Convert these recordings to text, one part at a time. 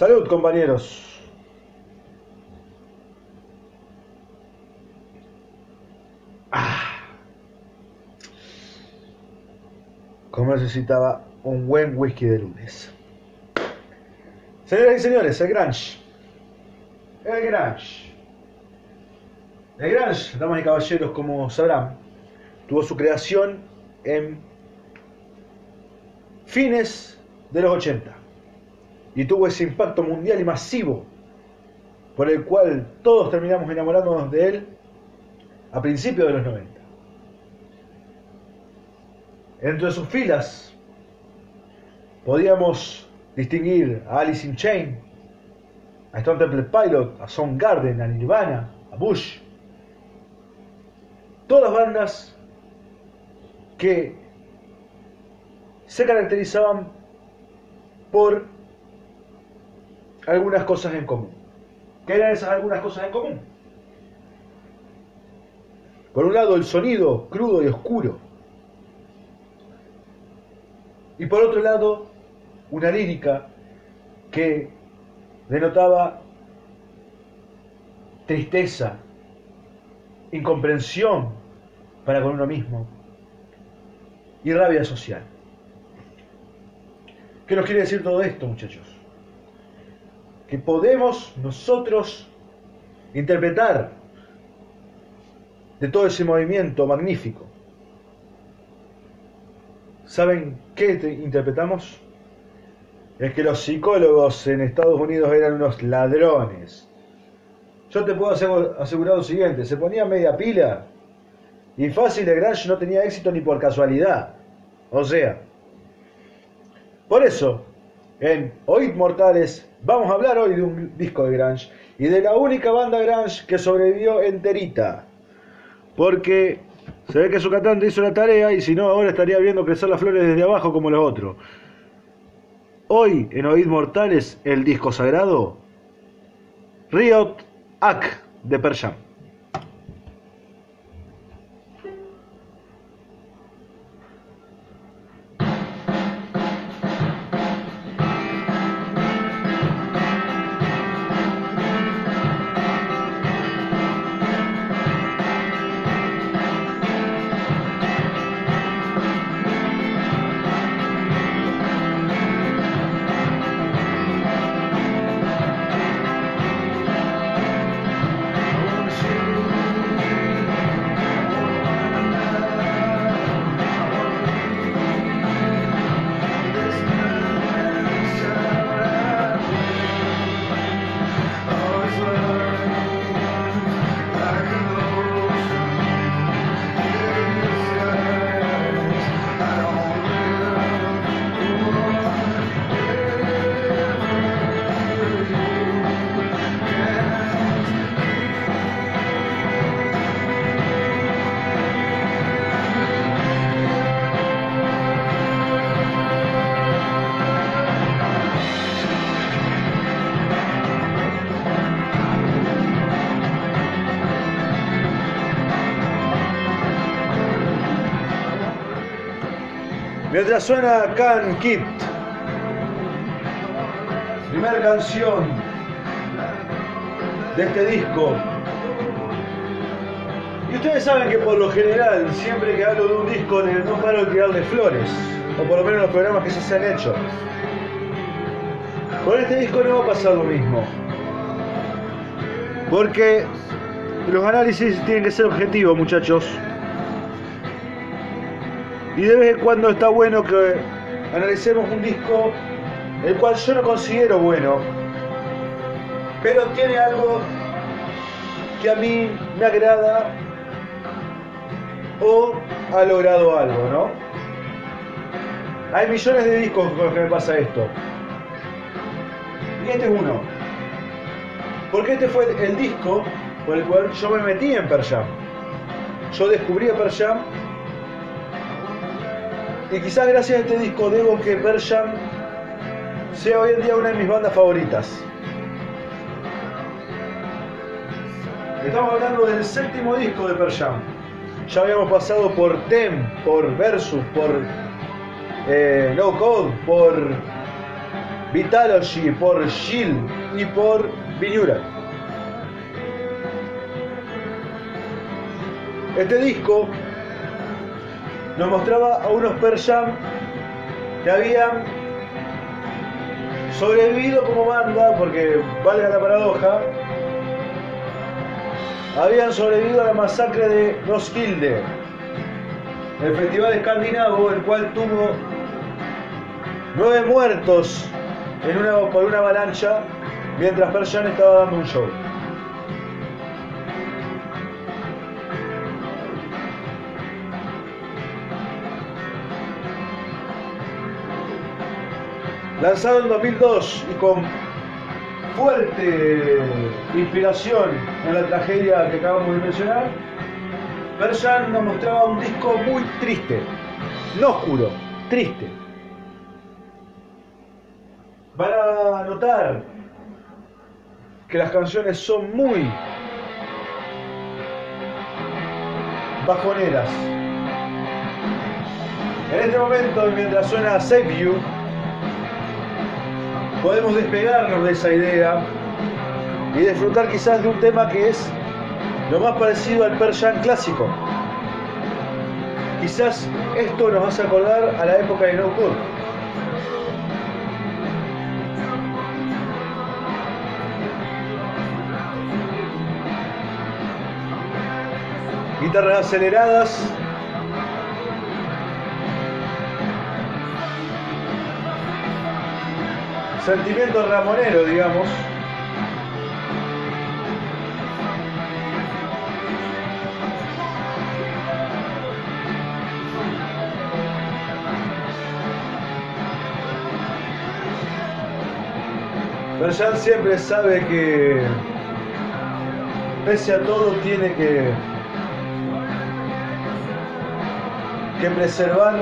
Salud, compañeros. Ah. Como necesitaba un buen whisky de lunes. Señoras y señores, el Grange. El Grange. El Grange, damas y caballeros, como sabrán, tuvo su creación en fines de los 80 y tuvo ese impacto mundial y masivo por el cual todos terminamos enamorándonos de él a principios de los 90. Entre sus filas podíamos distinguir a Alice in Chain, a Stone Temple Pilot, a Soundgarden, a Nirvana, a Bush. Todas bandas que se caracterizaban por algunas cosas en común. ¿Qué eran esas algunas cosas en común? Por un lado, el sonido crudo y oscuro. Y por otro lado, una lírica que denotaba tristeza, incomprensión para con uno mismo y rabia social. ¿Qué nos quiere decir todo esto, muchachos? Que podemos nosotros interpretar de todo ese movimiento magnífico. ¿Saben qué interpretamos? Es que los psicólogos en Estados Unidos eran unos ladrones. Yo te puedo asegurar lo siguiente, se ponía media pila y fácil de Grange no tenía éxito ni por casualidad. O sea, por eso, en Oíd Mortales vamos a hablar hoy de un disco de Grange y de la única banda Grange que sobrevivió enterita. Porque se ve que su cantante hizo la tarea y si no, ahora estaría viendo crecer las flores desde abajo como los otros. Hoy en Oíd Mortales, el disco sagrado, Riot Ak de Persham. Suena Can Kit, primera canción de este disco. Y ustedes saben que por lo general, siempre que hablo de un disco, no paro de flores, o por lo menos los programas que se han hecho. Con este disco no va a pasar lo mismo. Porque los análisis tienen que ser objetivos, muchachos. Y de vez en cuando está bueno que analicemos un disco el cual yo no considero bueno, pero tiene algo que a mí me agrada o ha logrado algo, ¿no? Hay millones de discos con los que me pasa esto. Y este es uno. Porque este fue el disco por el cual yo me metí en Per Jam. Yo descubrí a Per Jam y quizás gracias a este disco debo que Persian sea hoy en día una de mis bandas favoritas. Estamos hablando del séptimo disco de Persian. Ya habíamos pasado por Tem, por Versus, por eh, No Code, por Vitalogy por Gil y por Viñura. Este disco nos mostraba a unos Persian que habían sobrevivido como banda, porque valga la paradoja, habían sobrevivido a la masacre de Roskilde, el festival escandinavo, el cual tuvo nueve muertos en una, por una avalancha mientras Persian estaba dando un show. Lanzado en 2002 y con fuerte inspiración en la tragedia que acabamos de mencionar, Persian nos mostraba un disco muy triste, no oscuro, triste. Van a notar que las canciones son muy bajoneras. En este momento, mientras suena Save You, podemos despegarnos de esa idea y disfrutar quizás de un tema que es lo más parecido al Persian clásico. Quizás esto nos hace acordar a la época de No Code. Guitarras aceleradas, sentimiento ramonero, digamos. Berjan siempre sabe que pese a todo tiene que que preservar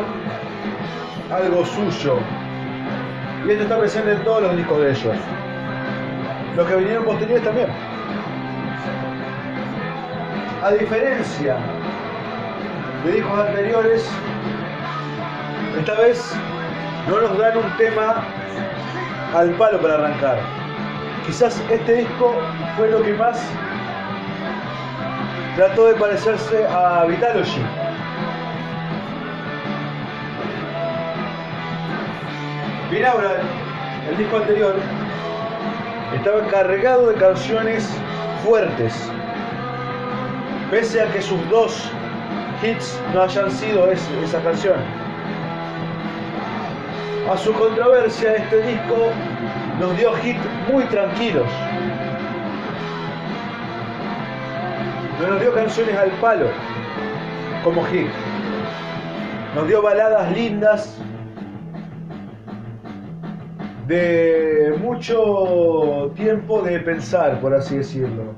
algo suyo y esto está presente en todos los discos de ellos. Los que vinieron posteriores también. A diferencia de discos anteriores, esta vez no nos dan un tema al palo para arrancar. Quizás este disco fue lo que más trató de parecerse a Vitalogy. Binaural, el disco anterior, estaba cargado de canciones fuertes, pese a que sus dos hits no hayan sido esa canción. A su controversia, este disco nos dio hits muy tranquilos. No nos dio canciones al palo como hit. Nos dio baladas lindas de mucho tiempo de pensar, por así decirlo.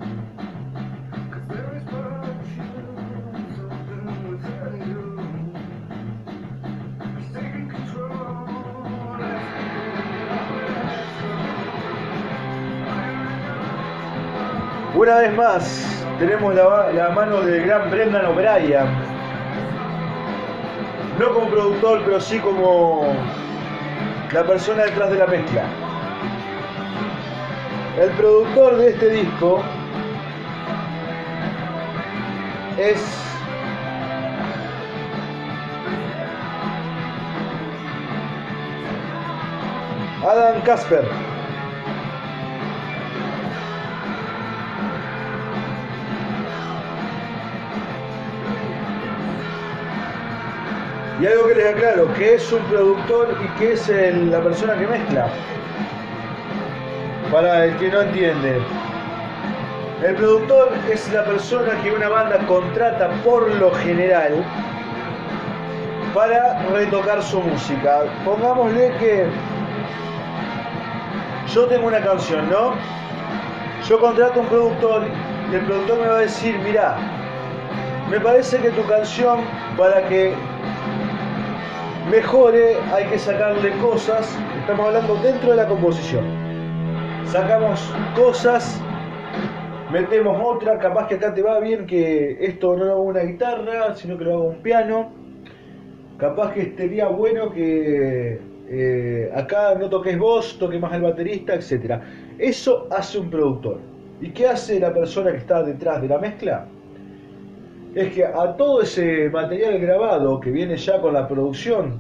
Una vez más, tenemos la, la mano del gran Brendan O'Brien. No como productor, pero sí como la persona detrás de la mezcla. El productor de este disco es Adam Casper. Y algo que les aclaro, que es un productor y que es la persona que mezcla. Para el que no entiende. El productor es la persona que una banda contrata por lo general para retocar su música. Pongámosle que yo tengo una canción, ¿no? Yo contrato un productor y el productor me va a decir, mira, me parece que tu canción para que mejore, hay que sacarle cosas, estamos hablando dentro de la composición. Sacamos cosas, metemos otra, capaz que acá te va bien que esto no lo haga una guitarra, sino que lo haga un piano. Capaz que estaría bueno que eh, acá no toques vos, toque más el baterista, etc. Eso hace un productor. ¿Y qué hace la persona que está detrás de la mezcla? Es que a todo ese material grabado que viene ya con la producción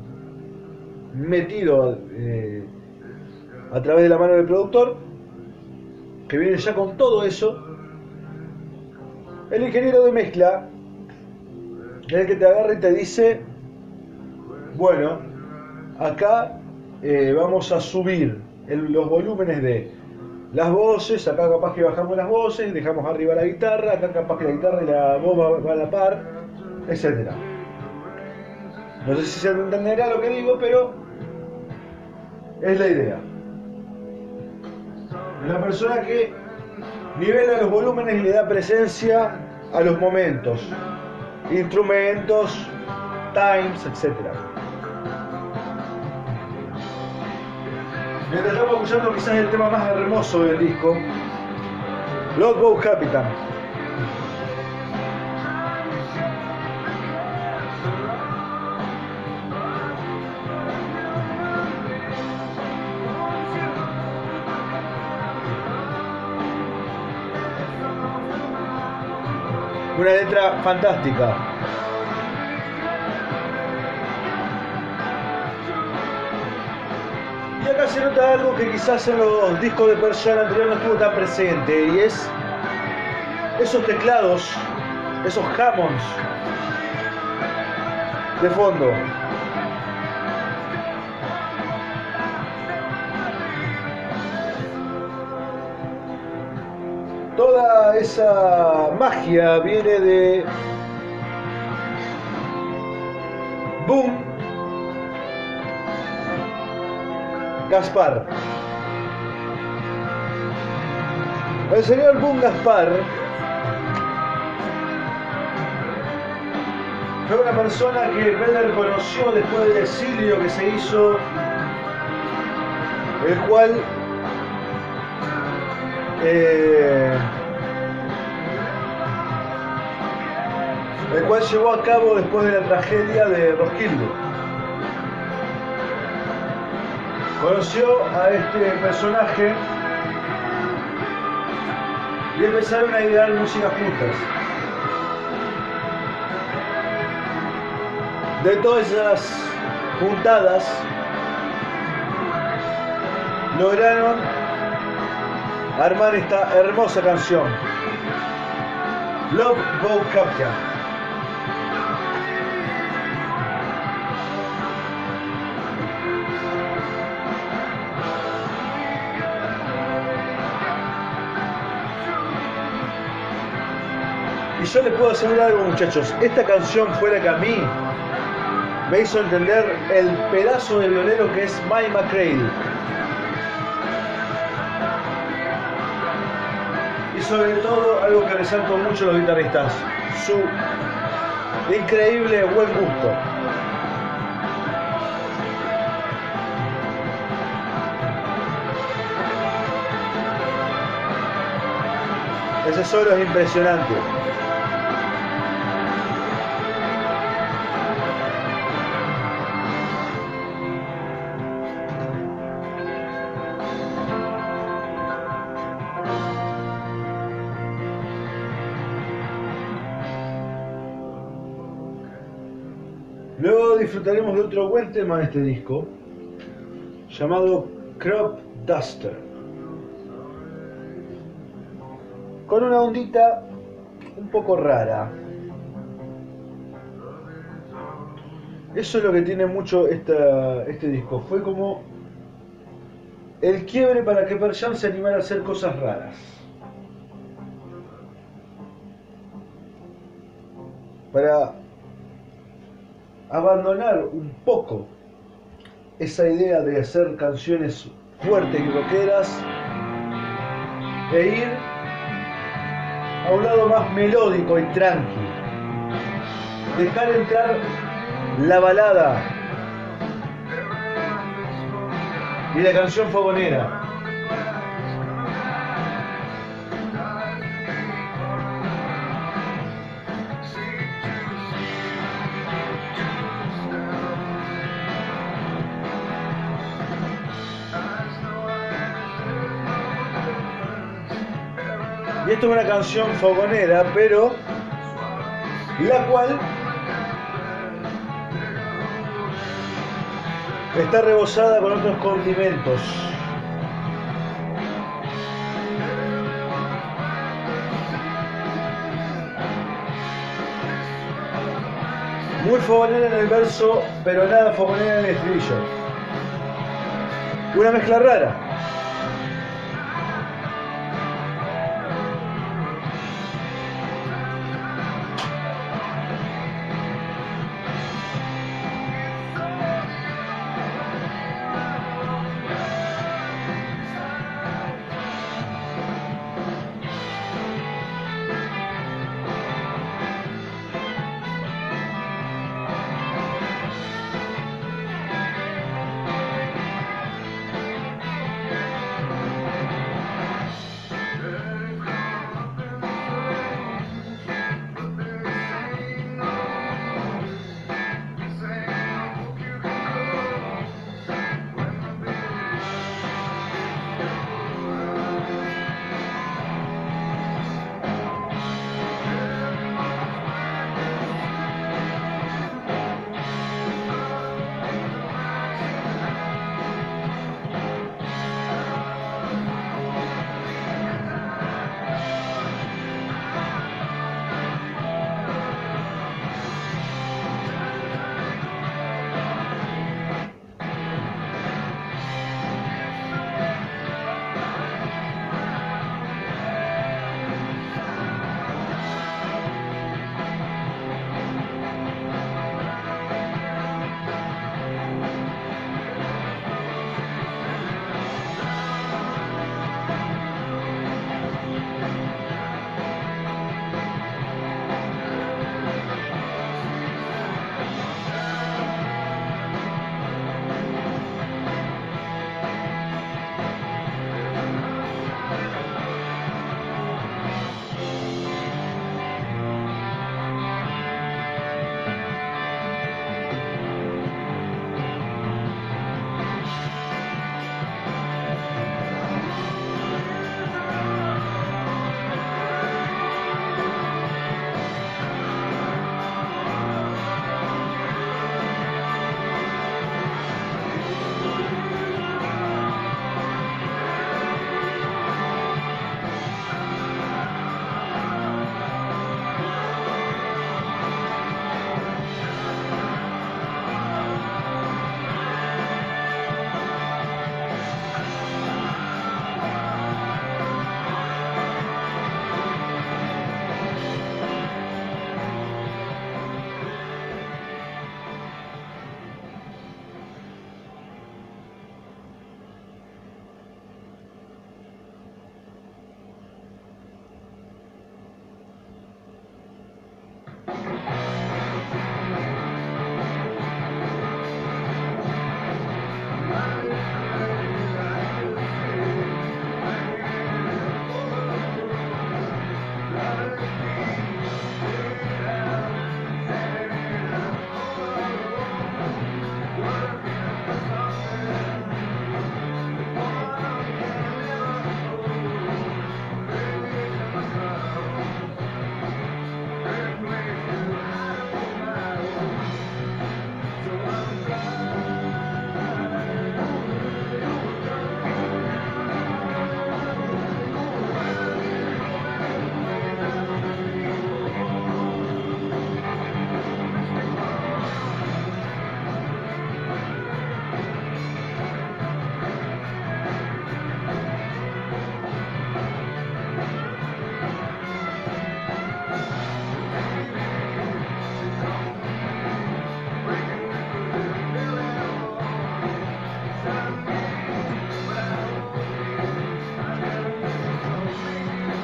metido eh, a través de la mano del productor, que viene ya con todo eso, el ingeniero de mezcla es el que te agarra y te dice, bueno, acá eh, vamos a subir los volúmenes de las voces, acá capaz que bajamos las voces, dejamos arriba la guitarra, acá capaz que la guitarra y la voz va, a la par, etc. No sé si se entenderá lo que digo, pero es la idea. La persona que nivela los volúmenes y le da presencia a los momentos, instrumentos, times, etc. Mientras estamos escuchando quizás el tema más hermoso del disco, Boat Capitan. Una letra fantástica. Se nota algo que quizás en los discos de Persian anterior no estuvo tan presente y es esos teclados, esos Hammonds de fondo. Toda esa magia viene de Gaspar. El señor Boom Gaspar fue una persona que Vedder conoció después del exilio que se hizo, el cual eh, el cual llevó a cabo después de la tragedia de Roskilde. Conoció a este personaje y empezaron a idear música juntas. De todas esas juntadas, lograron armar esta hermosa canción, Love Go Captain. Yo les puedo asegurar algo muchachos, esta canción fue la que a mí me hizo entender el pedazo de violero que es Mike McCready. Y sobre todo algo que resalto mucho los guitarristas, su increíble buen gusto. Ese solo es impresionante. Disfrutaremos de otro buen tema de este disco, llamado Crop Duster. Con una ondita un poco rara. Eso es lo que tiene mucho este disco. Fue como el quiebre para que Perjan se animara a hacer cosas raras. Para abandonar un poco esa idea de hacer canciones fuertes y rockeras e ir a un lado más melódico y tranqui. Dejar entrar la balada y la canción fogonera. Y esto es una canción fogonera, pero la cual está rebosada con otros condimentos. Muy fogonera en el verso, pero nada fogonera en el estribillo. Una mezcla rara.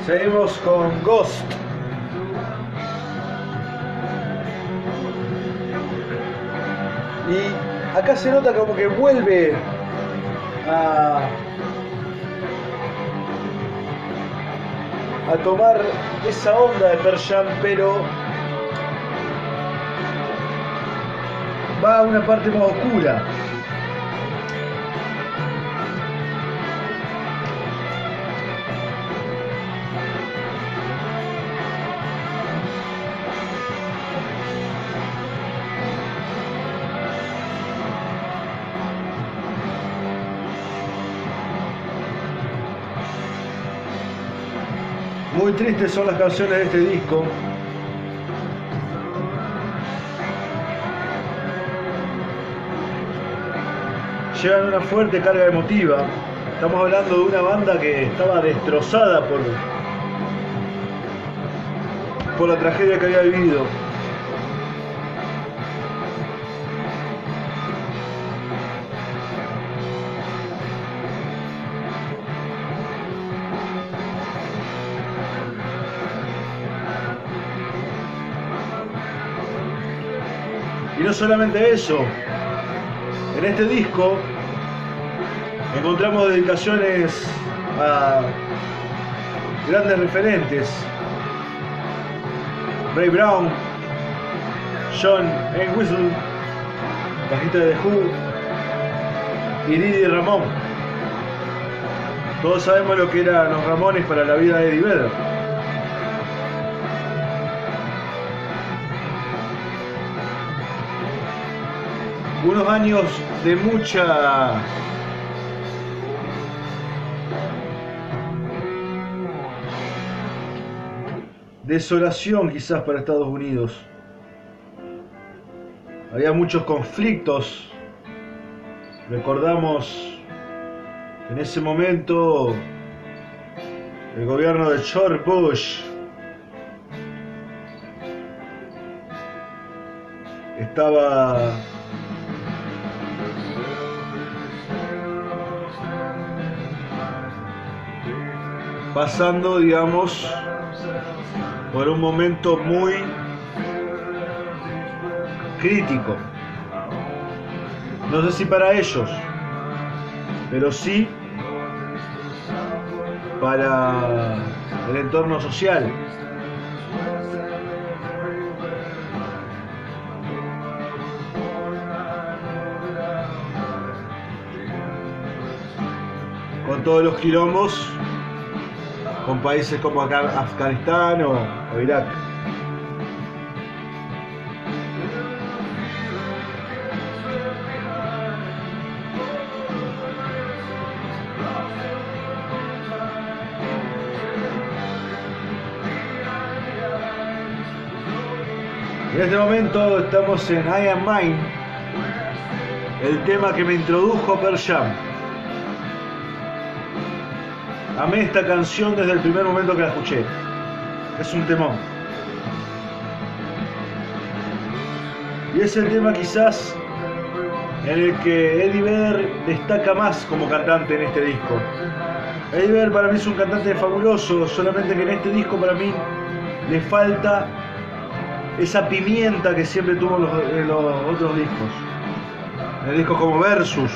Seguimos con Ghost. Y acá se nota como que vuelve a, a tomar esa onda de Persian, pero va a una parte más oscura. Tristes son las canciones de este disco. Llevan una fuerte carga emotiva. Estamos hablando de una banda que estaba destrozada por, por la tragedia que había vivido. No solamente eso, en este disco encontramos dedicaciones a grandes referentes. Ray Brown, John Entwistle, bajista de Who y Didi Ramón. Todos sabemos lo que eran los Ramones para la vida de Eddie Vedder. Unos años de mucha desolación quizás para Estados Unidos. Había muchos conflictos. Recordamos en ese momento el gobierno de George Bush estaba pasando, digamos, por un momento muy crítico. No sé si para ellos, pero sí para el entorno social. Con todos los quilombos con países como Afganistán o, Irak. En este momento estamos en I Am Mine, el tema que me introdujo Pearl Jam. Amé esta canción desde el primer momento que la escuché. Es un temón. Y es el tema quizás en el que Eddie Vedder destaca más como cantante en este disco. Eddie Vedder para mí es un cantante fabuloso, solamente que en este disco para mí le falta esa pimienta que siempre tuvo en los, en los otros discos. En discos como Versus,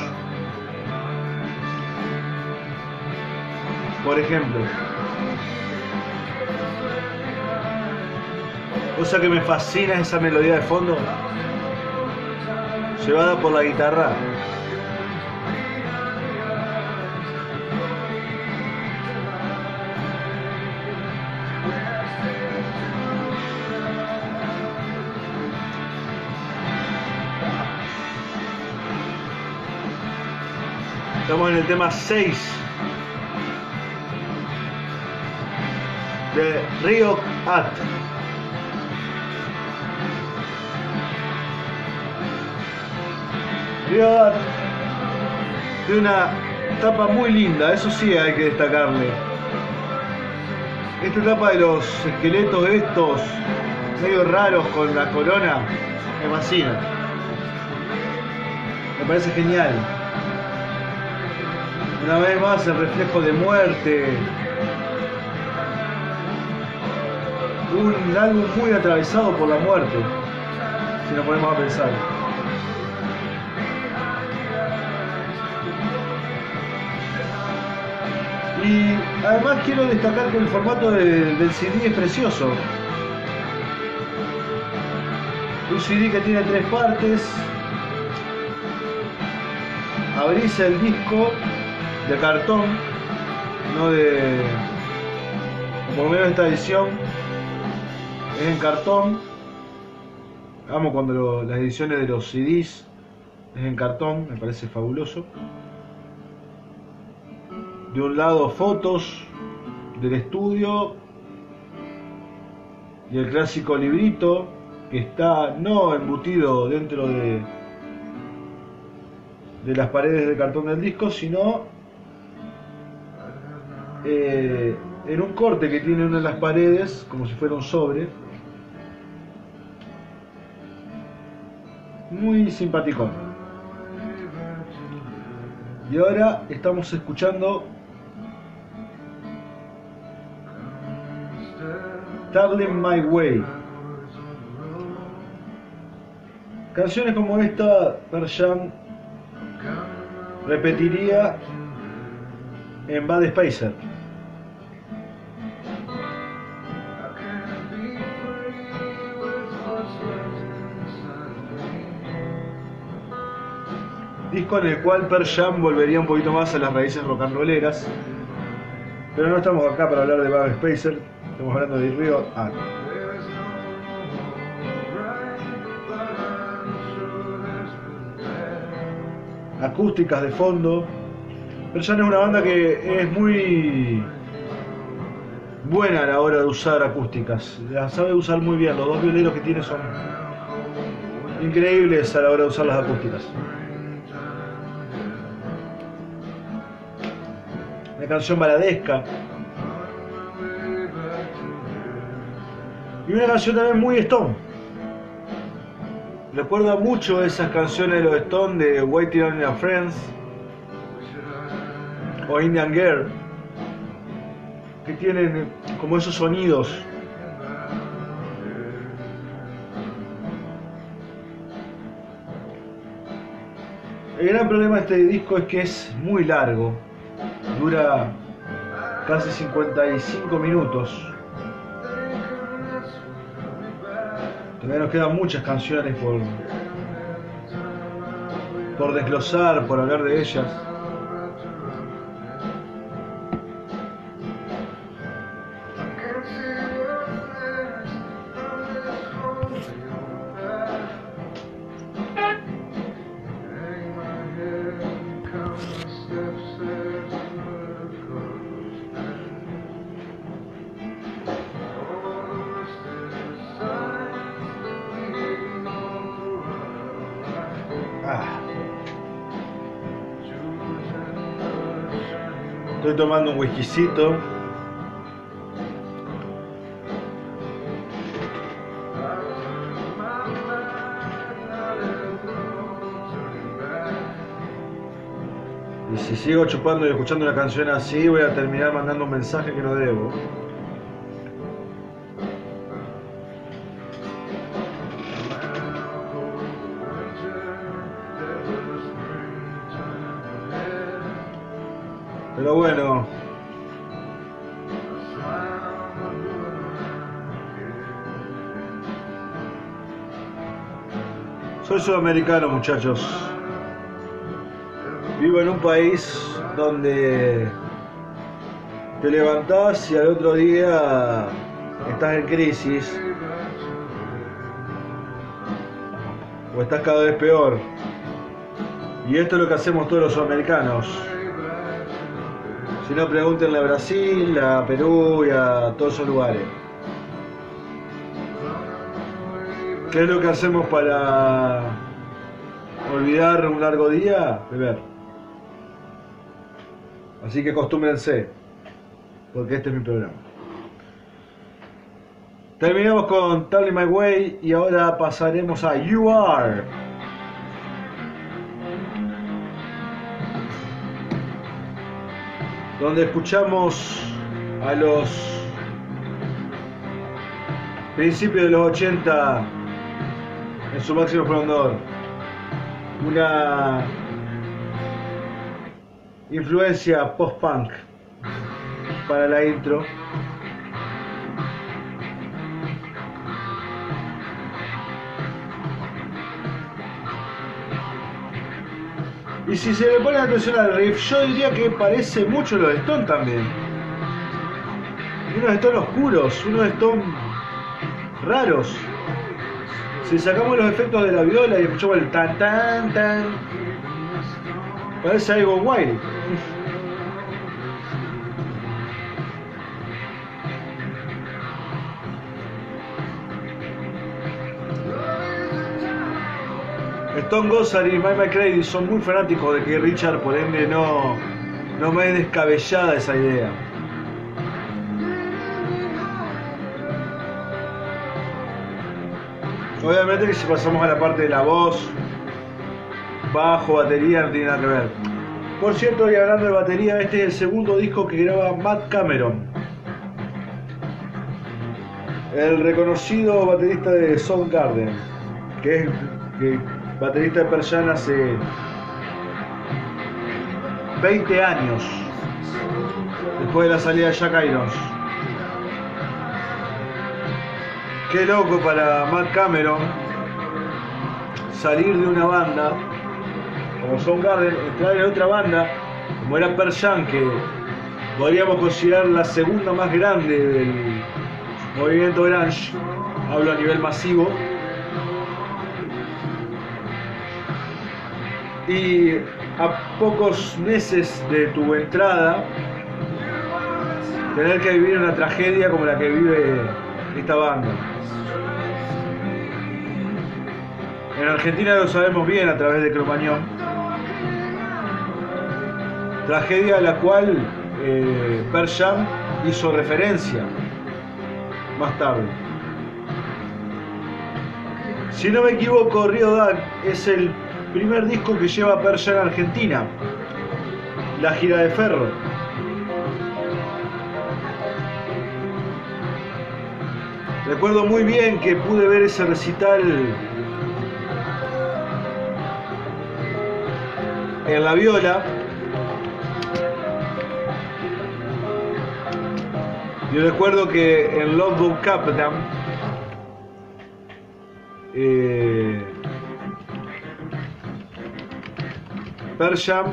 por ejemplo. Cosa que me fascina es esa melodía de fondo, llevada por la guitarra. Estamos en el tema 6 de Rio At. Rio At de una tapa muy linda, eso sí hay que destacarle. Esta etapa de los esqueletos estos medio raros con la corona me fascina. Me parece genial. Una vez más el reflejo de muerte, un álbum muy atravesado por la muerte, si nos ponemos a pensar. Y además quiero destacar que el formato de- del CD es precioso. Un CD que tiene tres partes. Abrís el disco de cartón, no de. Por lo menos esta edición es en cartón. Amo cuando las ediciones de los CDs es en cartón, me parece fabuloso. De un lado fotos del estudio y el clásico librito que está no embutido dentro de, de las paredes de cartón del disco, sino eh, en un corte que tiene una de las paredes, como si fuera un sobre. Muy simpático. Y ahora estamos escuchando Darling My Way. Canciones como esta, Persian repetiría en Bad Spacer. Disco en el cual Per Jam volvería un poquito más a las raíces rock and rolleras. Pero no estamos acá para hablar de Bad Spacer, estamos hablando de Río. Acústicas de fondo. Per Jam es una banda que es muy buena a la hora de usar acústicas. La sabe usar muy bien. Los dos violeros que tiene son increíbles a la hora de usar las acústicas. Canción baladesca. Y una canción también muy Stone. Recuerda mucho esas canciones de los Stone de Waiting on Your Friends o Indian Girl que tienen como esos sonidos. El gran problema de este disco es que es muy largo, dura casi 55 minutos. Todavía nos quedan muchas canciones por, por desglosar, por hablar de ellas. Estoy tomando un whiskycito. Y si sigo chupando y escuchando una canción así, voy a terminar mandando un mensaje que no debo. Soy sudamericano, muchachos. Vivo en un país donde te levantás y al otro día estás en crisis. O estás cada vez peor. Y esto es lo que hacemos todos los sudamericanos. Si no, pregúntenle a Brasil, a Perú y a todos esos lugares. ¿Qué es lo que hacemos para olvidar un largo día? Beber. Así que acostúmbrense, porque este es mi programa. Terminamos con Tell My Way y ahora pasaremos a You Are. donde escuchamos a los principios de los 80 su máximo esplendor una influencia post-punk para la intro. Y si se le pone atención al riff, yo diría que parece mucho los Stone también. Unos Stone oscuros, unos Stone raros. Si sacamos los efectos de la viola y escuchamos el tan tan tan, parece algo guay. Tom Gossard y Mike McCready son muy fanáticos de que Richard, por ende, no, no me descabellada esa idea. Obviamente que si pasamos a la parte de la voz, bajo, batería, no tiene nada que ver. Por cierto, y hablando de batería, este es el segundo disco que graba Matt Cameron. El reconocido baterista de Soundgarden, que es baterista de Persian hace 20 años, después de la salida de Jack Irons. Qué loco para Matt Cameron salir de una banda como Soundgarden, entrar en otra banda como era Persian, que podríamos considerar la segunda más grande del movimiento grunge, hablo a nivel masivo. Y a pocos meses de tu entrada, tener que vivir una tragedia como la que vive esta banda. En Argentina lo sabemos bien a través de Cromañón. Tragedia a la cual eh, hizo referencia más tarde. Si no me equivoco, Río Dark es el primer disco que lleva Persham a Argentina. La gira de Ferro. Recuerdo muy bien que pude ver ese recital en la viola. Yo recuerdo que en Love Book Captain eh, Persham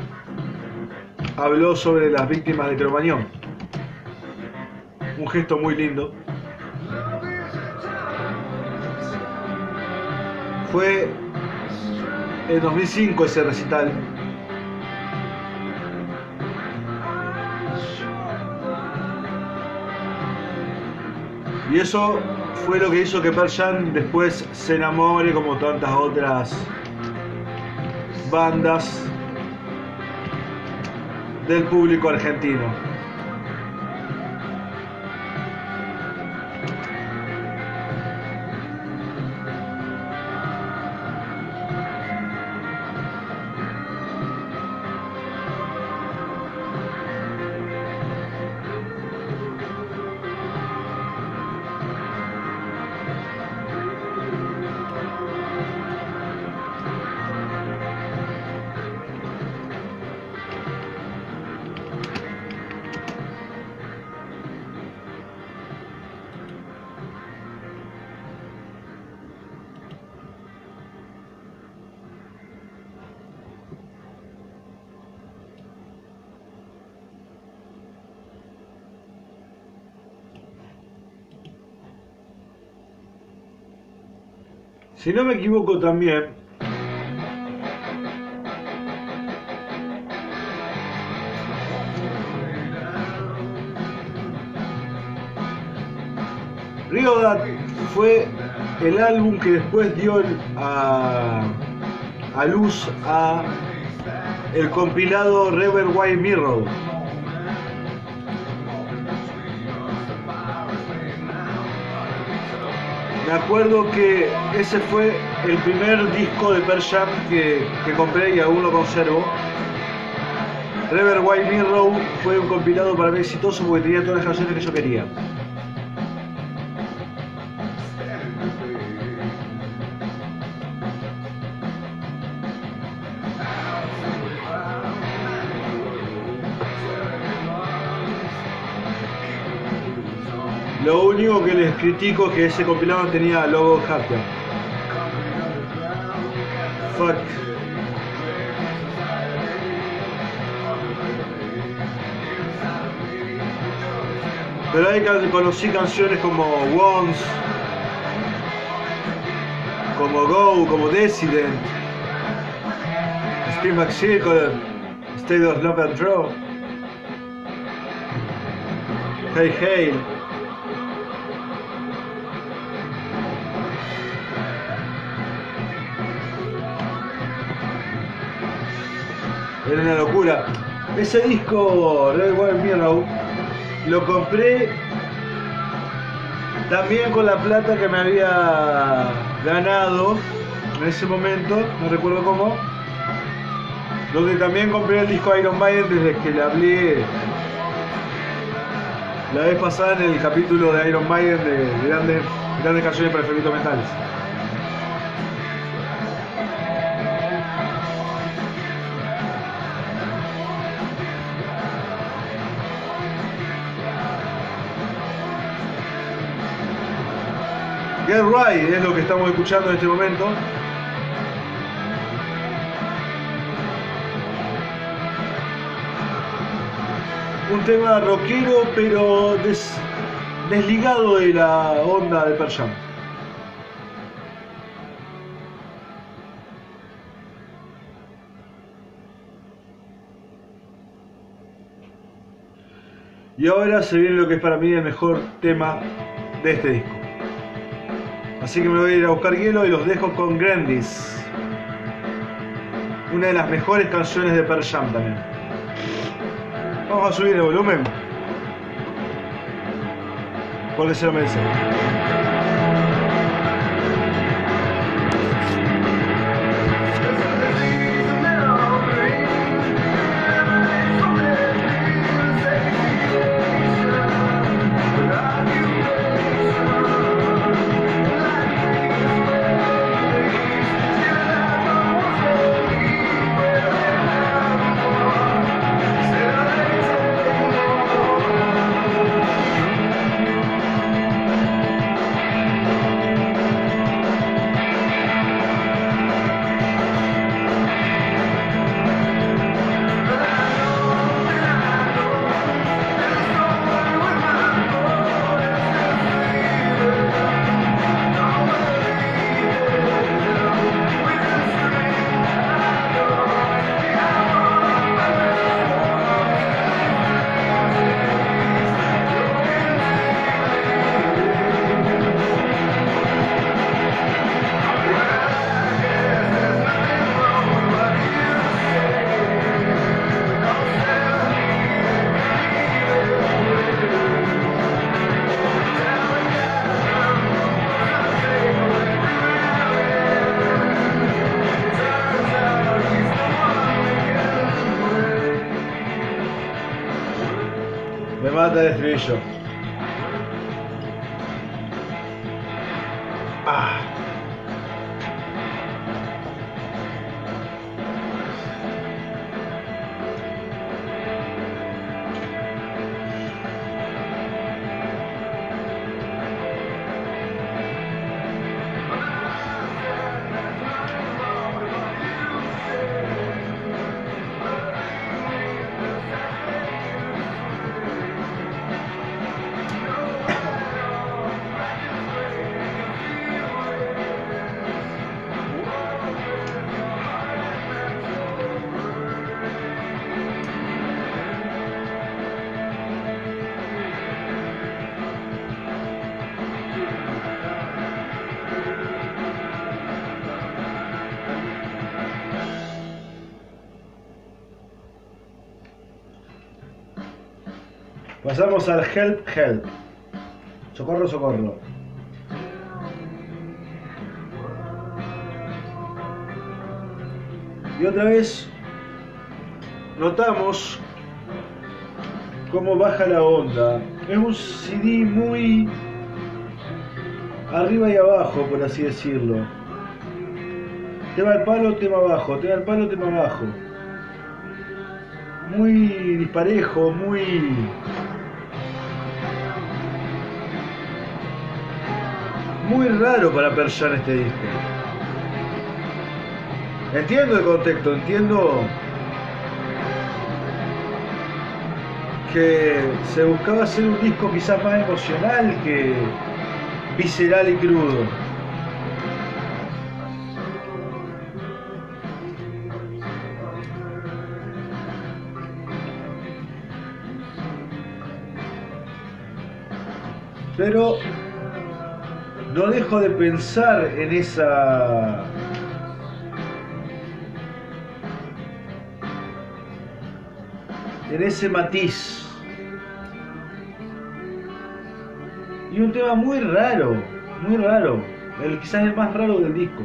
habló sobre las víctimas de Cromañón. Un gesto muy lindo. Fue en 2005 ese recital. Y eso fue lo que hizo que Persian después se enamore como tantas otras bandas del público argentino. Si no me equivoco también, Riodat fue el álbum que después dio a, a luz a el compilado River White Mirror. Me acuerdo que ese fue el primer disco de Pearl Jam que, que compré y aún lo conservo. River White Mirror fue un compilado para mí exitoso porque tenía todas las canciones que yo quería. Único que les critico es que ese compilado tenía logo Harper. Fuck. Pero ahí conocí canciones como Once, como Go, como Dissident, Scream Circle, State of Love and Draw, Hey Hey. Era una locura. Ese disco, Red Wine Mirror, lo compré también con la plata que me había ganado en ese momento, no recuerdo cómo, donde también compré el disco Iron Maiden desde que le hablé la vez pasada en el capítulo de Iron Maiden de, grandes, grandes canciones para efectos mentales. Get Right es lo que estamos escuchando en este momento. Un tema rockero pero desligado de la onda de Persian. Y ahora se viene lo que es para mí el mejor tema de este disco. Así que me voy a ir a buscar hielo y los dejo con Grandis. Una de las mejores canciones de Pearl Jam también. Vamos a subir el volumen. Porque se lo merece. Pasamos al help, help. Socorro, socorro. Y otra vez notamos cómo baja la onda. Es un CD muy arriba y abajo, por así decirlo. Tema al palo, tema abajo, tema al palo, tema abajo. Muy disparejo, muy muy raro para Persian este disco. Entiendo el contexto, entiendo que se buscaba hacer un disco quizás más emocional que visceral y crudo. Pero no dejo de pensar en esa en ese matiz. Y un tema muy raro, muy raro, el, quizás el más raro del disco.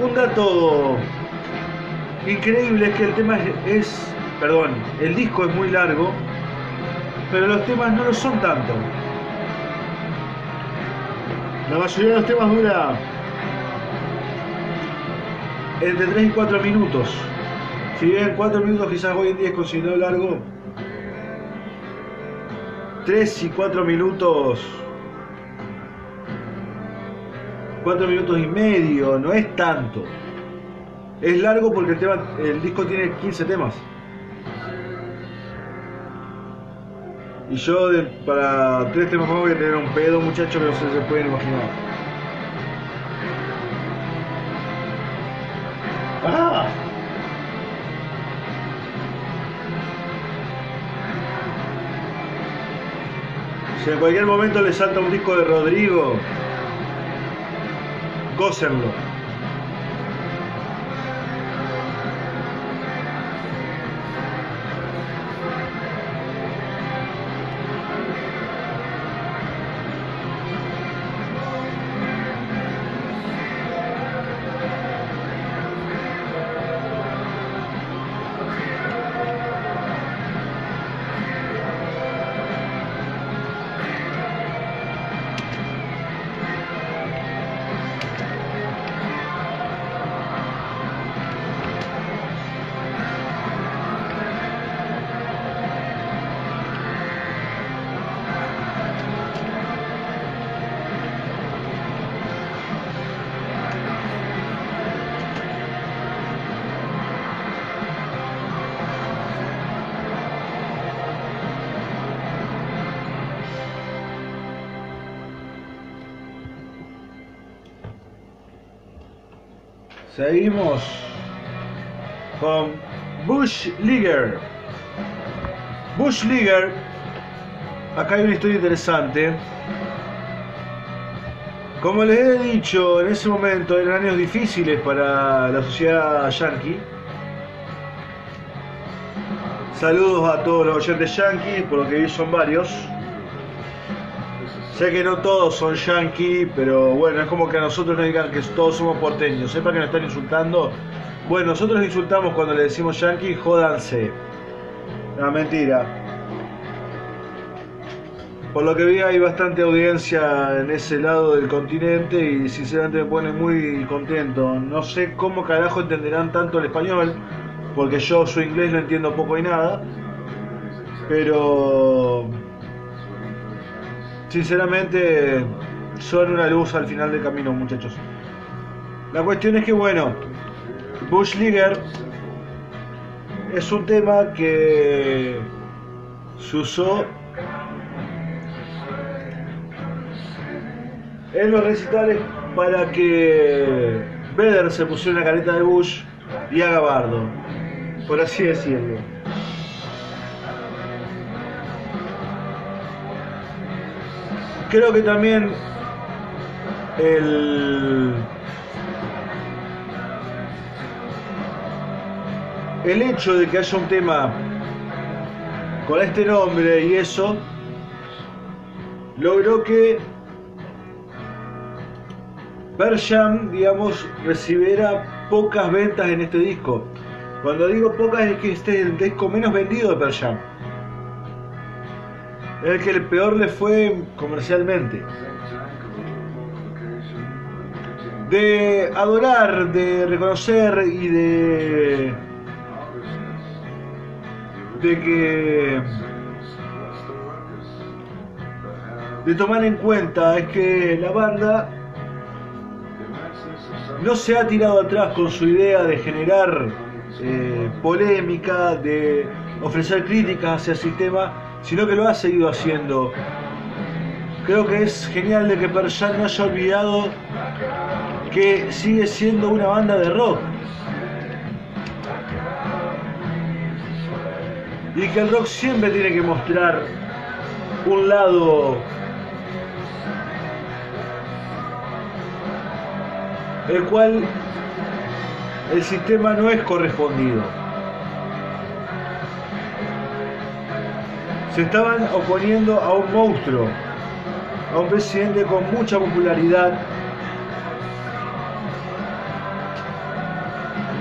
Un dato increíble es que el tema es, perdón, el disco es muy largo, pero los temas no lo son tanto. La mayoría de los temas dura entre 3 y 4 minutos. Si bien 4 minutos quizás hoy en día es considerado largo, 3 y 4 minutos, 4 minutos y medio, no es tanto. Es largo porque el, disco tiene 15 temas. Y yo para tres temas más voy a tener un pedo, muchachos, que no se, se pueden imaginar. ¡Ah! Si en cualquier momento le salta un disco de Rodrigo, gócenlo. Seguimos con Bush Leaguer. Bush Leaguer, acá hay una historia interesante. Como les he dicho, en ese momento eran años difíciles para la sociedad yankee. Saludos a todos los oyentes yankees, por lo que vi son varios. Sé que no todos son yankees, pero bueno, es como que a nosotros nos digan que todos somos porteños. Sepa que nos están insultando. Bueno, nosotros insultamos cuando le decimos yankee, jódanse. No, mentira. Por lo que vi hay bastante audiencia en ese lado del continente y sinceramente me pone muy contento. No sé cómo carajo entenderán tanto el español, porque yo su inglés no entiendo poco y nada. Pero sinceramente son una luz al final del camino, muchachos. La cuestión es que, bueno, Bush Leaguer es un tema que se usó en los recitales para que Vedder se pusiera una careta de Bush y haga bardo, por así decirlo. Creo que también el, el hecho de que haya un tema con este nombre y eso logró que Persham, digamos, recibiera pocas ventas en este disco. Cuando digo pocas es que este es el disco menos vendido de Persham el que el peor le fue comercialmente. De adorar, de reconocer y de. de que. de tomar en cuenta es que la banda no se ha tirado atrás con su idea de generar eh, polémica, de ofrecer críticas hacia el sistema sino que lo ha seguido haciendo. Creo que es genial de que Perjan no haya olvidado que sigue siendo una banda de rock. Y que el rock siempre tiene que mostrar un lado el cual el sistema no es correspondido. Se estaban oponiendo a un monstruo, a un presidente con mucha popularidad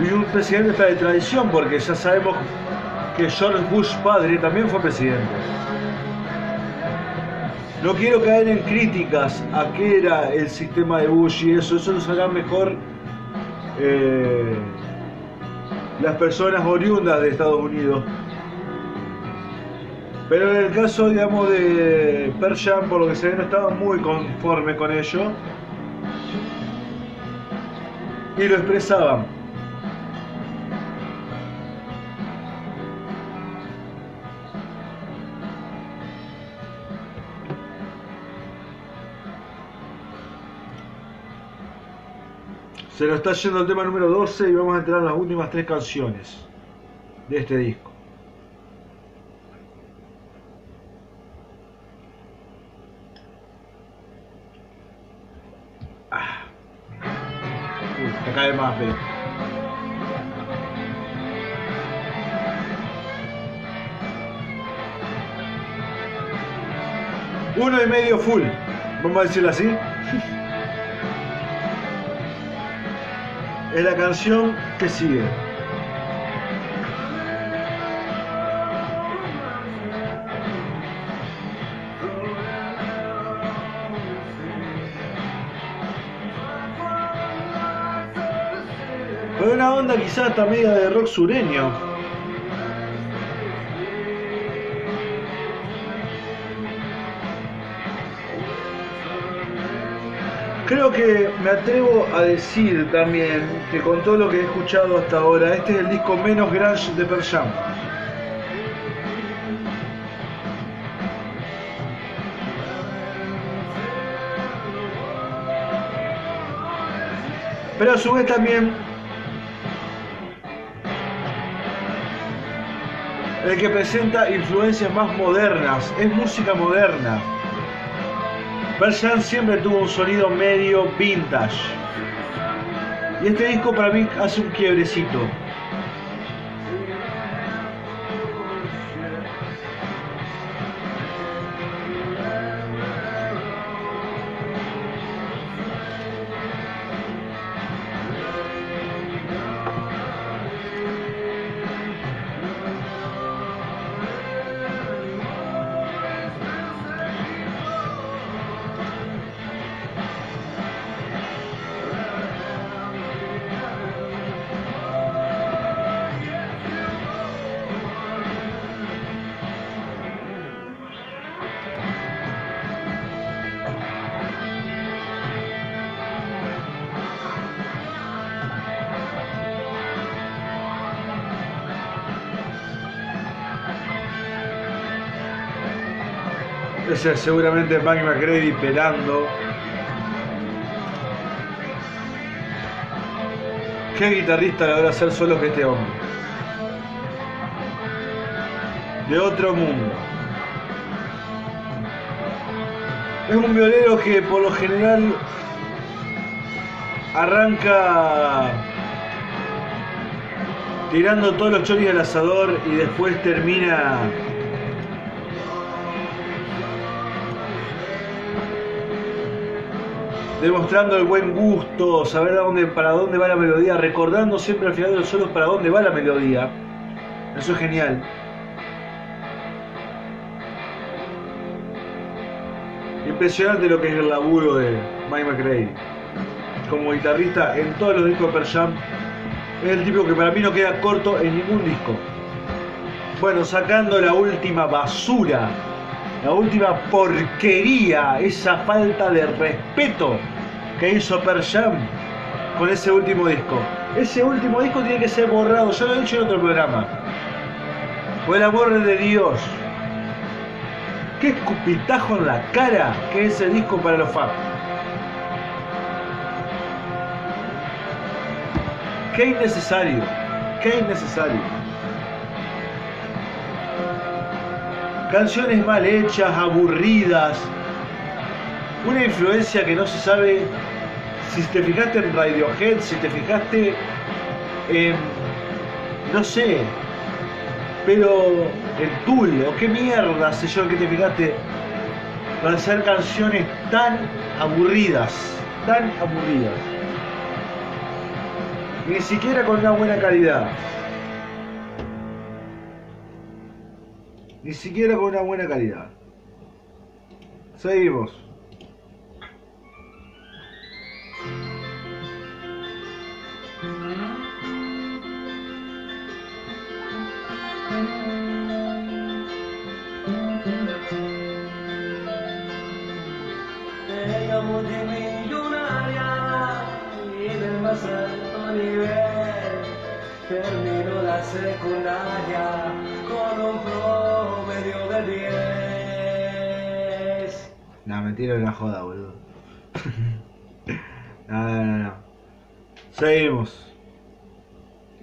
y un presidente de tradición, porque ya sabemos que George Bush padre también fue presidente. No quiero caer en críticas a qué era el sistema de Bush y eso, eso lo sabrán mejor eh, las personas oriundas de Estados Unidos. Pero en el caso, digamos, de Persian, por lo que se ve, no estaba muy conforme con ello. Y lo expresaban. Se nos está yendo el tema número 12 y vamos a entrar en las últimas tres canciones de este disco. Uno y medio full, vamos a decirlo así. es la canción que sigue. Quizás también de rock sureño. Creo que me atrevo a decir también que con todo lo que he escuchado hasta ahora, este es el disco menos grunge de Pearl Jam. Pero a su vez también el que presenta influencias más modernas, es música moderna. Persian siempre tuvo un sonido medio vintage. Y este disco para mí hace un quiebrecito. Seguramente Mike McCready pelando. ¿Qué guitarrista logra hacer solo que este hombre? De otro mundo. Es un violero que por lo general arranca tirando todos los choris al asador y después termina demostrando el buen gusto, saber dónde, para dónde va la melodía, recordando siempre al final de los solos para dónde va la melodía. Eso es genial. Impresionante lo que es el laburo de Mike McRae. Como guitarrista en todos los discos de Pearl Jam, es el tipo que para mí no queda corto en ningún disco. Bueno, sacando la última basura la última porquería, esa falta de respeto que hizo Per Jam con ese último disco. Ese último disco tiene que ser borrado, ya lo he dicho en otro programa. Por el amor de Dios. Qué escupitajo en la cara que es ese disco para los fans. Qué innecesario, qué innecesario. Canciones mal hechas, aburridas, una influencia que no se sabe si te fijaste en Radiohead, si te fijaste en, no sé, pero el Tool, o qué mierda sé yo que te fijaste para hacer canciones tan aburridas, tan aburridas. Ni siquiera con una buena calidad. Ni siquiera con una buena calidad. Seguimos. Mentira, es una joda, boludo. no, no, no, no. Seguimos.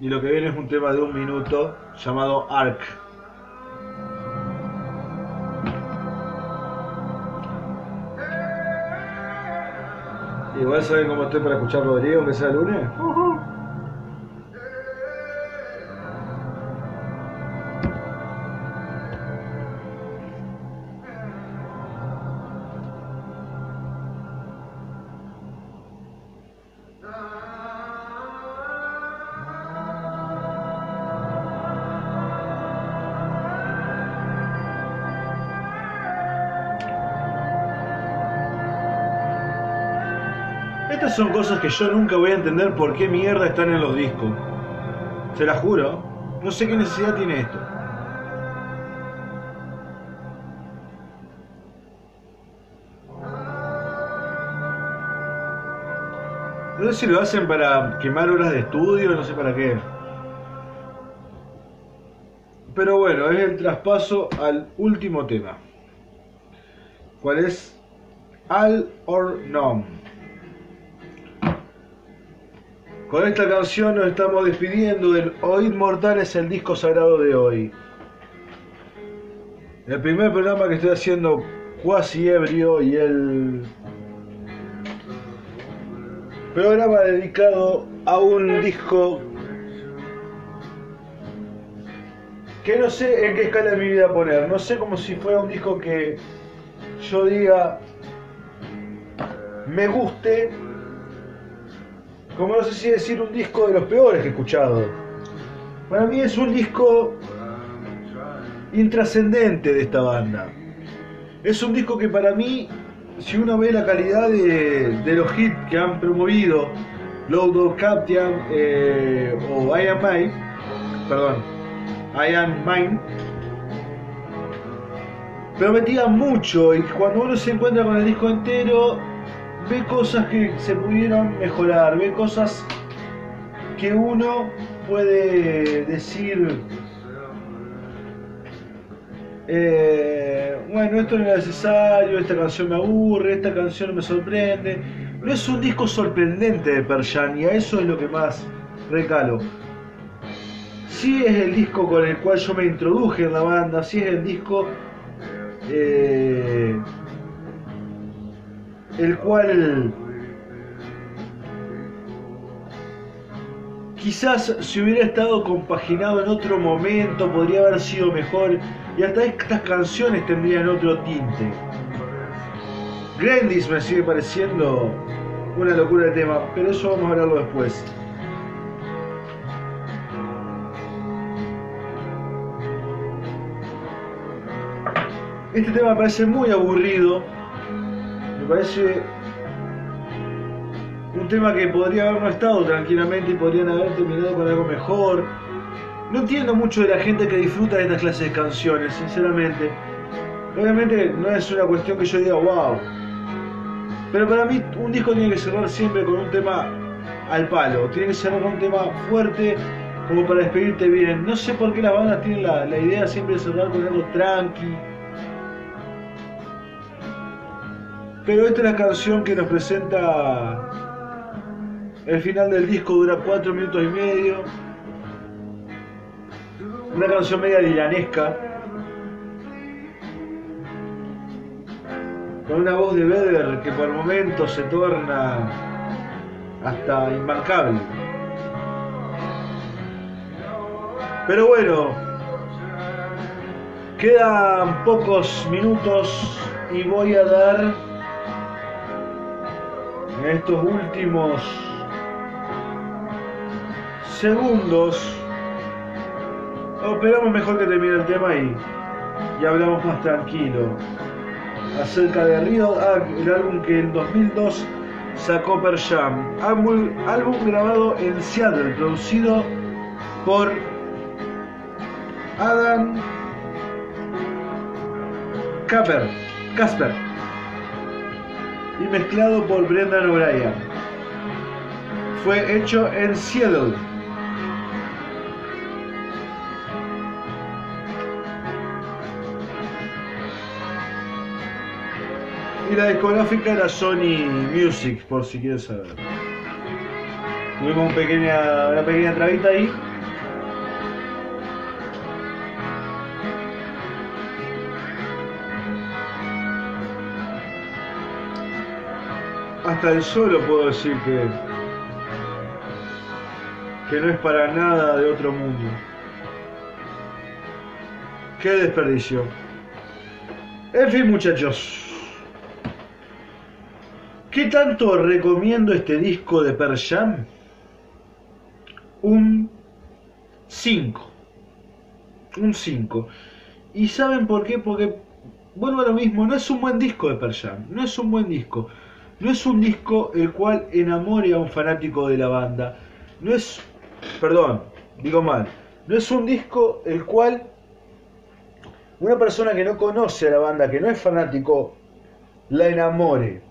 Y lo que viene es un tema de un minuto llamado Ark. Igual saben cómo estoy para escuchar Rodrigo, aunque sea el lunes. Estas son cosas que yo nunca voy a entender por qué mierda están en los discos. Se la juro. No sé qué necesidad tiene esto. No sé si lo hacen para quemar horas de estudio, no sé para qué. Pero bueno, es el traspaso al último tema. ¿Cuál es? All or None. Con esta canción nos estamos despidiendo del Oíd Mortales, el disco sagrado de hoy. El primer programa que estoy haciendo cuasi ebrio y el programa dedicado a un disco que no sé en qué escala de mi vida poner. No sé como si fuera un disco que yo diga me guste como no sé si decir un disco de los peores que he escuchado. Para mí es un disco intrascendente de esta banda. Es un disco que para mí, si uno ve la calidad de, los hits que han promovido Load of Captain eh, o I Am Mine, perdón, I Am Mine, prometía mucho y cuando uno se encuentra con el disco entero ve cosas que se pudieron mejorar, ve cosas que uno puede decir, eh, bueno, esto no era necesario, esta canción me aburre, esta canción me sorprende. No es un disco sorprendente de Perjan y a eso es lo que más recalo. Sí es el disco con el cual yo me introduje en la banda, sí es el disco eh, el cual quizás si hubiera estado compaginado en otro momento podría haber sido mejor y hasta estas canciones tendrían otro tinte. Grandis me sigue pareciendo una locura de tema, pero eso vamos a hablarlo después. Este tema me parece muy aburrido, me parece un tema que podría haber no estado tranquilamente y podrían haber terminado con algo mejor. No entiendo mucho de la gente que disfruta de estas clases de canciones, sinceramente. Obviamente no es una cuestión que yo diga wow. Pero para mí un disco tiene que cerrar siempre con un tema al palo. Tiene que cerrar con un tema fuerte como para despedirte bien. No sé por qué las bandas tienen la, la idea siempre de cerrar con algo tranqui. Pero esta es la canción que nos presenta el final del disco, dura 4 minutos y medio. Una canción media dilanesca. Con una voz de Vedder que por momentos se torna hasta imbancable. Pero bueno, quedan pocos minutos y voy a dar estos últimos segundos. Esperamos mejor que termine el tema y, y hablamos más tranquilo acerca de Rio, el álbum que en 2002 sacó Per Jam, álbum, álbum grabado en Seattle, producido por Adam Casper, Casper y mezclado por Brendan O'Brien. Fue hecho en Seattle. Y la discográfica era Sony Music, por si quieres saber. Tuvimos un pequeña, una pequeña trabita ahí. Hasta el solo puedo decir que, que no es para nada de otro mundo. Qué desperdicio. En fin, muchachos. ¿Qué tanto recomiendo este disco de Per Jam? Un 5. Un 5. ¿Y saben por qué? Porque, vuelvo a lo mismo, no es un buen disco de Per Jam. No es un buen disco. No es un disco el cual enamore a un fanático de la banda. No es, perdón, digo mal. No es un disco el cual una persona que no conoce a la banda, que no es fanático, la enamore.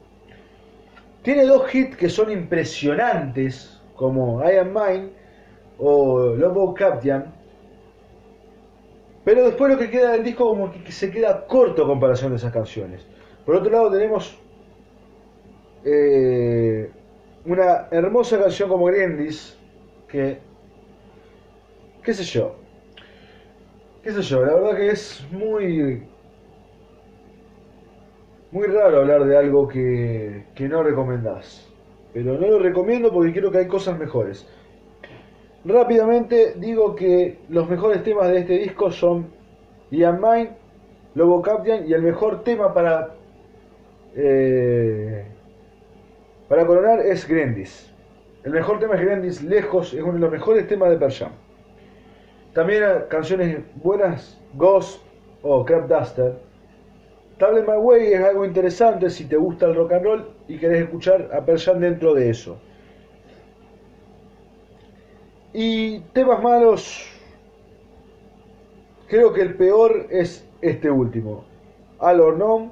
Tiene dos hits que son impresionantes, como I Am Mine o Lobo Captain. Pero después lo que queda del disco como que se queda corto a comparación de esas canciones. Por otro lado tenemos eh, una hermosa canción como Grandis, que, qué sé yo, qué sé yo, la verdad que es muy muy raro hablar de algo que, que no recomendás. Pero no lo recomiendo porque creo que hay cosas mejores. Rápidamente digo que los mejores temas de este disco son Ian Mine, Lobo Captain y el mejor tema para eh, para coronar es Grandis. El mejor tema es Grandis, lejos, es uno de los mejores temas de Persham. También canciones buenas, Ghost o Crab Duster Table My Way es algo interesante si te gusta el rock and roll y querés escuchar a Pearl dentro de eso. Y temas malos, creo que el peor es este último, All or.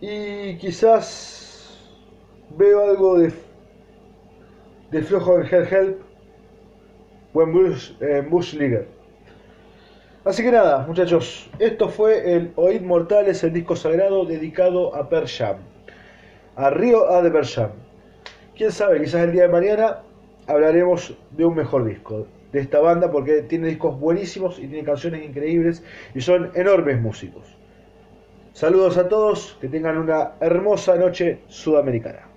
Y quizás veo algo de, de flojo en Hell Help o en Bush, en Bush. Así que nada, muchachos, esto fue el Oíd Mortales, el disco sagrado dedicado a Per Jam, a Río A de Per Jam. Quién sabe, quizás el día de mañana hablaremos de un mejor disco de esta banda porque tiene discos buenísimos y tiene canciones increíbles y son enormes músicos. Saludos a todos, que tengan una hermosa noche sudamericana.